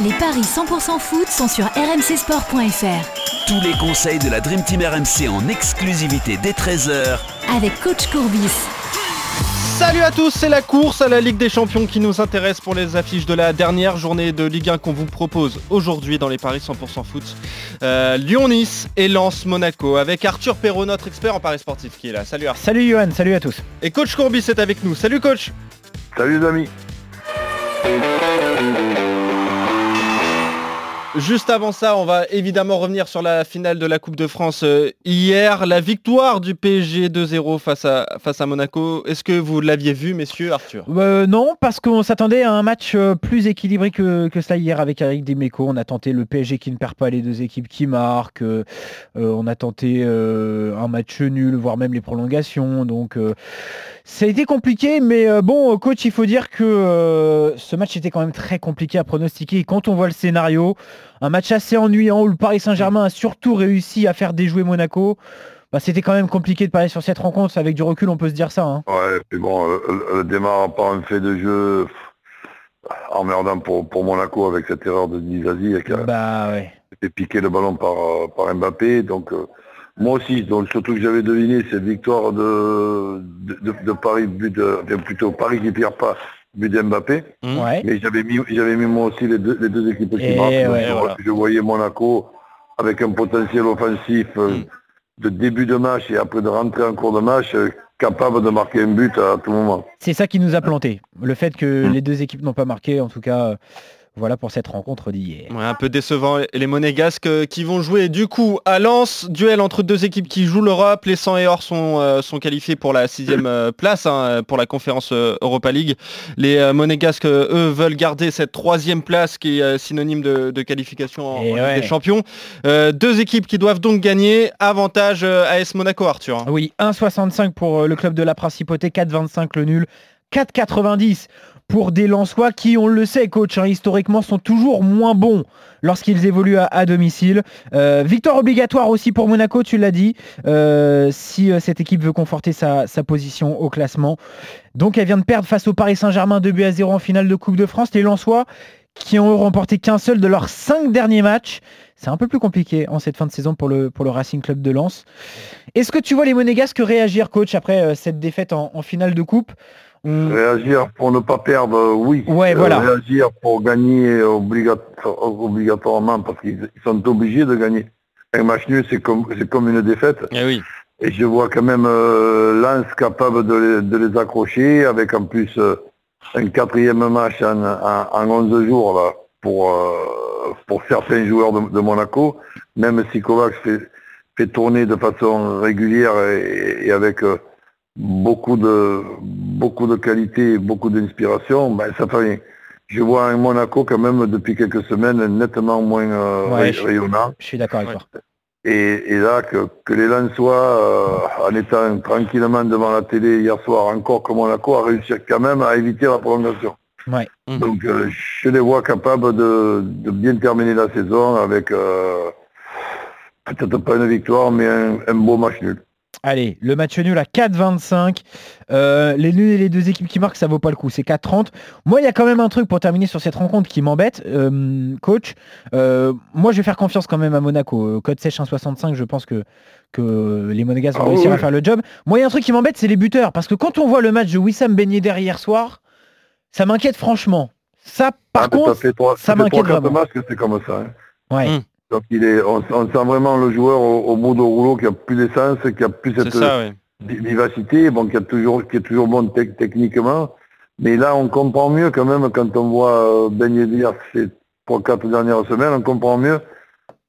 Les paris 100% foot sont sur rmcsport.fr. Tous les conseils de la Dream Team RMC en exclusivité dès 13h avec coach Courbis. Salut à tous, c'est la course à la Ligue des Champions qui nous intéresse pour les affiches de la dernière journée de Ligue 1 qu'on vous propose aujourd'hui dans les paris 100% foot. Euh, Lyon-Nice et Lens-Monaco avec Arthur Perrault, notre expert en paris sportif qui est là. Salut Arthur. Salut Johan, salut à tous. Et coach Courbis est avec nous. Salut coach. Salut les amis. Juste avant ça, on va évidemment revenir sur la finale de la Coupe de France euh, hier. La victoire du PSG 2-0 face à, face à Monaco. Est-ce que vous l'aviez vu, messieurs, Arthur? Euh, non, parce qu'on s'attendait à un match euh, plus équilibré que, cela hier avec Eric Dimeco. On a tenté le PSG qui ne perd pas les deux équipes qui marquent. on a tenté un match nul, voire même les prolongations. Donc ça a été compliqué, mais bon, coach, il faut dire que ce match était quand même très compliqué à pronostiquer. Quand on voit le scénario, un match assez ennuyant où le Paris Saint-Germain a surtout réussi à faire déjouer Monaco. Bah, c'était quand même compliqué de parier sur cette rencontre. Avec du recul, on peut se dire ça. hein. Ouais, puis bon, elle démarre par un fait de jeu emmerdant pour, pour Monaco avec cette erreur de Dizazi qui a Bah ouais. fait piquer le ballon par, euh, par Mbappé. Donc euh, moi aussi, donc surtout que j'avais deviné cette victoire de, de, de- de Paris, but enfin, plutôt Paris qui perd pas, but d'Mbappé. Mmh. Ouais. Mais j'avais mis, j'avais mis moi aussi les deux, les deux équipes qui Et marquent. ouais, Donc, voilà. je, voyais Monaco avec un potentiel offensif euh, Mm. de début de match et après de rentrer en cours de match, euh, capable de marquer un but à tout moment. C'est ça qui nous a planté. Le fait que Mm. les deux équipes n'ont pas marqué, en tout cas, euh, voilà pour cette rencontre d'hier. Ouais, un peu décevant. Les Monégasques euh, qui vont jouer du coup à Lens, duel entre deux équipes qui jouent l'Europe. Les 100 et Or sont, euh, sont qualifiés pour la sixième euh, place hein, pour la conférence Europa League. Les euh, Monégasques, eux, veulent garder cette troisième place qui est euh, synonyme de, de qualification en, Et en Ligue ouais. des Champions. Euh, deux équipes qui doivent donc gagner. Avantage euh, AS Monaco, Arthur. Oui, 1,65 pour le club de la Principauté, 4,25 le nul, 4,90 pour des Lensois qui, on le sait, coach, hein, historiquement, sont toujours moins bons lorsqu'ils évoluent à, domicile. Euh, victoire obligatoire aussi pour Monaco, tu l'as dit, euh, si euh, cette équipe veut conforter sa, position au classement. Donc elle vient de perdre face au Paris Saint-Germain 2 buts à 0 en finale de Coupe de France. Les Lensois qui ont remporté qu'un seul de leurs cinq derniers matchs. C'est un peu plus compliqué en cette fin de saison pour le, Racing Club de Lens. Est-ce que tu vois les Monégasques réagir, coach, après cette défaite en finale de coupe? On- Réagir pour ne pas perdre, euh, oui. Ouais, voilà. Réagir pour gagner obligato- obligatoirement parce qu'ils ils sont obligés de gagner. Un match nul, c'est comme, c'est comme une défaite. Eh oui. Et je vois quand même euh, Lens capable de les, de les accrocher avec en plus euh, un quatrième match en, en, en 11 jours là, pour, euh, pour certains joueurs de, de Monaco. Même si Kovacs fait, fait tourner de façon régulière et, et avec euh, beaucoup de beaucoup de qualité, beaucoup d'inspiration, ben, ça fait rien. Je vois un Monaco quand même depuis quelques semaines nettement moins euh, Ouais, ray- je- rayonnant. Je suis d'accord avec toi. Et, et là, que, que les Lensois, euh, en étant tranquillement devant la télé hier soir, encore que Monaco, a réussi quand même à éviter la prolongation. Ouais. Mhm. Donc euh, je les vois capables de, de bien terminer la saison avec euh, peut-être pas une victoire, mais un, un beau match nul. Allez, le match nul à 4,25. Euh, les nuls et les deux équipes qui marquent, ça vaut pas le coup. C'est 4,30. Moi, il y a quand même un truc pour terminer sur cette rencontre qui m'embête, euh, coach. Euh, moi, je vais faire confiance quand même à Monaco. Euh, Code sèche 1,65, je pense que, que les Monégasques vont Ah réussir oui. à faire le job. Moi, il y a un truc qui m'embête, c'est les buteurs. Parce que quand on voit le match de Wissam Ben Yedder hier soir, ça m'inquiète franchement. Ça, par Ah, contre, ça m'inquiète vraiment. c'est comme ça. hein. ouais. Mhm. Donc il est, on, on sent vraiment le joueur au, au bout de rouleau qui a plus d'essence, qui a plus cette ça, oui. vi- vivacité, bon, qui, a toujours, qui est toujours bon tec- techniquement. Mais là, on comprend mieux quand même quand on voit euh, Ben Yedder ces trois, quatre dernières semaines, on comprend mieux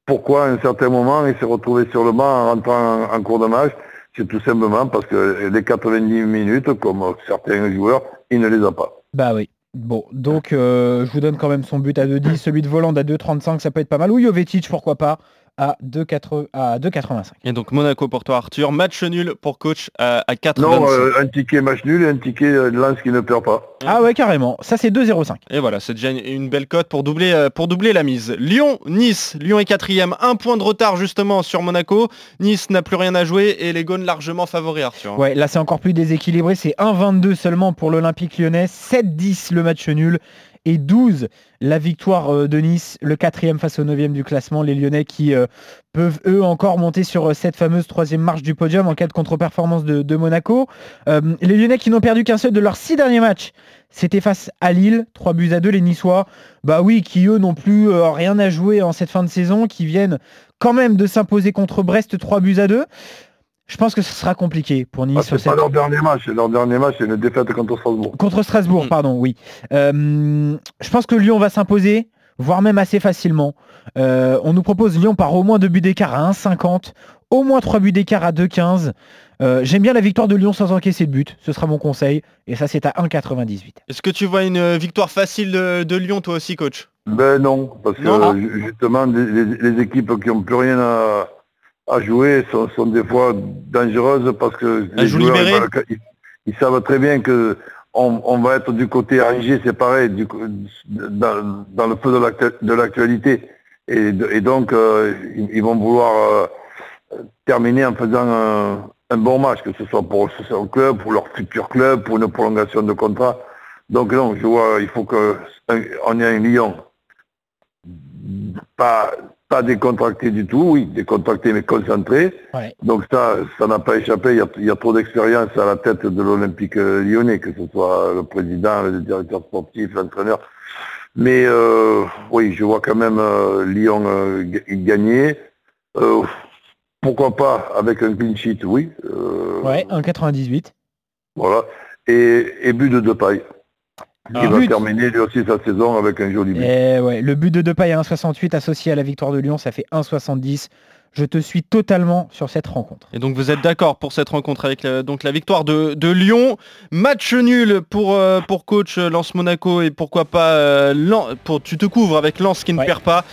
pourquoi à un certain moment il s'est retrouvé sur le banc en rentrant en, en cours de match. C'est tout simplement parce que les 90 minutes, comme certains joueurs, il ne les a pas. Bah oui. Bon, donc euh, je vous donne quand même son but à 2,10, celui de Voland à 2,35, ça peut être pas mal. Ou Jovetic, pourquoi pas, à 2,80 à 2,85. Et donc Monaco pour toi, Arthur. Match nul pour coach à, à 4,25. Non, euh, un ticket match nul et un ticket euh, lance qui ne perd pas. Ah ouais, carrément. Ça, c'est 2,05. Et voilà, c'est déjà une- belle cote pour doubler, euh, pour doubler la mise. Lyon, Nice. Lyon est quatrième. Un point de retard justement sur Monaco. Nice n'a plus rien à jouer et les Gones largement favoris, Arthur. Ouais, là, c'est encore plus déséquilibré. C'est 1,22 seulement pour l'Olympique lyonnais, 7,10 le match nul et 12 la victoire euh, de Nice, le quatrième face au neuvième du classement. Les Lyonnais qui euh, peuvent eux encore monter sur euh, cette fameuse troisième marche du podium en cas de contre-performance de, Monaco. les Lyonnais qui n'ont perdu qu'un seul de leurs six derniers matchs, c'était face à Lille, 3 buts à 2, les Niçois. Bah oui, qui eux n'ont plus rien à jouer en cette fin de saison, qui viennent quand même de s'imposer contre Brest, 3 buts à 2. Je pense que ce sera compliqué pour Nice. Ah, c'est pas leur dernier match, leur dernier match, c'est une défaite contre Strasbourg. Contre Strasbourg, mm. pardon, oui. Euh, je pense que Lyon va s'imposer, voire même assez facilement. Euh, on nous propose Lyon par au moins deux buts d'écart à 1,50, au moins trois buts d'écart à 2,15. Euh, j'aime bien la victoire de Lyon sans encaisser de but, ce sera mon conseil, et ça c'est à 1,98. Est-ce que tu vois une victoire facile de, Lyon toi aussi, coach? Ben non, parce que justement, les, équipes qui n'ont plus rien à à jouer sont, des fois dangereuses parce que les joueurs, ils, savent très bien que on, va être du côté Angers, c'est pareil, du, dans, dans, le feu de l'actualité. Et, et, donc, euh, ils, vont vouloir euh, terminer en faisant un, bon match, que ce soit pour le club, pour leur futur club, pour une prolongation de contrat. Donc non, je vois, il faut qu'on ait un Lyon pas pas décontracté du tout, oui, décontracté mais concentré. Donc ça, ça n'a pas échappé. Il y a, trop d'expérience à la tête de l'Olympique euh, lyonnais, que ce soit le président, le directeur sportif, l'entraîneur. Mais euh, oui, je vois quand même euh, Lyon gagner. pourquoi pas avec un clean sheet, oui. ouais, 1,98. Voilà. Et, et but de deux Il va terminer lui aussi sa saison avec un joli but. Et eh ouais, le but de Depay à 1,68 associé à la victoire de Lyon, ça fait 1,70. Je te suis totalement sur cette rencontre. Et donc vous êtes d'accord pour cette rencontre avec la, donc la victoire de, Lyon. Match nul pour, euh, pour coach Lance Monaco et pourquoi pas euh, pour, tu te couvres avec Lance qui ne perd pas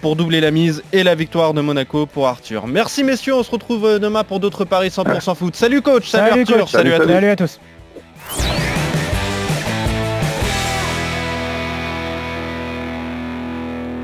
pour doubler la mise et la victoire de Monaco pour Arthur. Merci messieurs, on se retrouve euh, demain pour d'autres paris 100% foot. Salut coach, salut, Arthur, salut, à tous.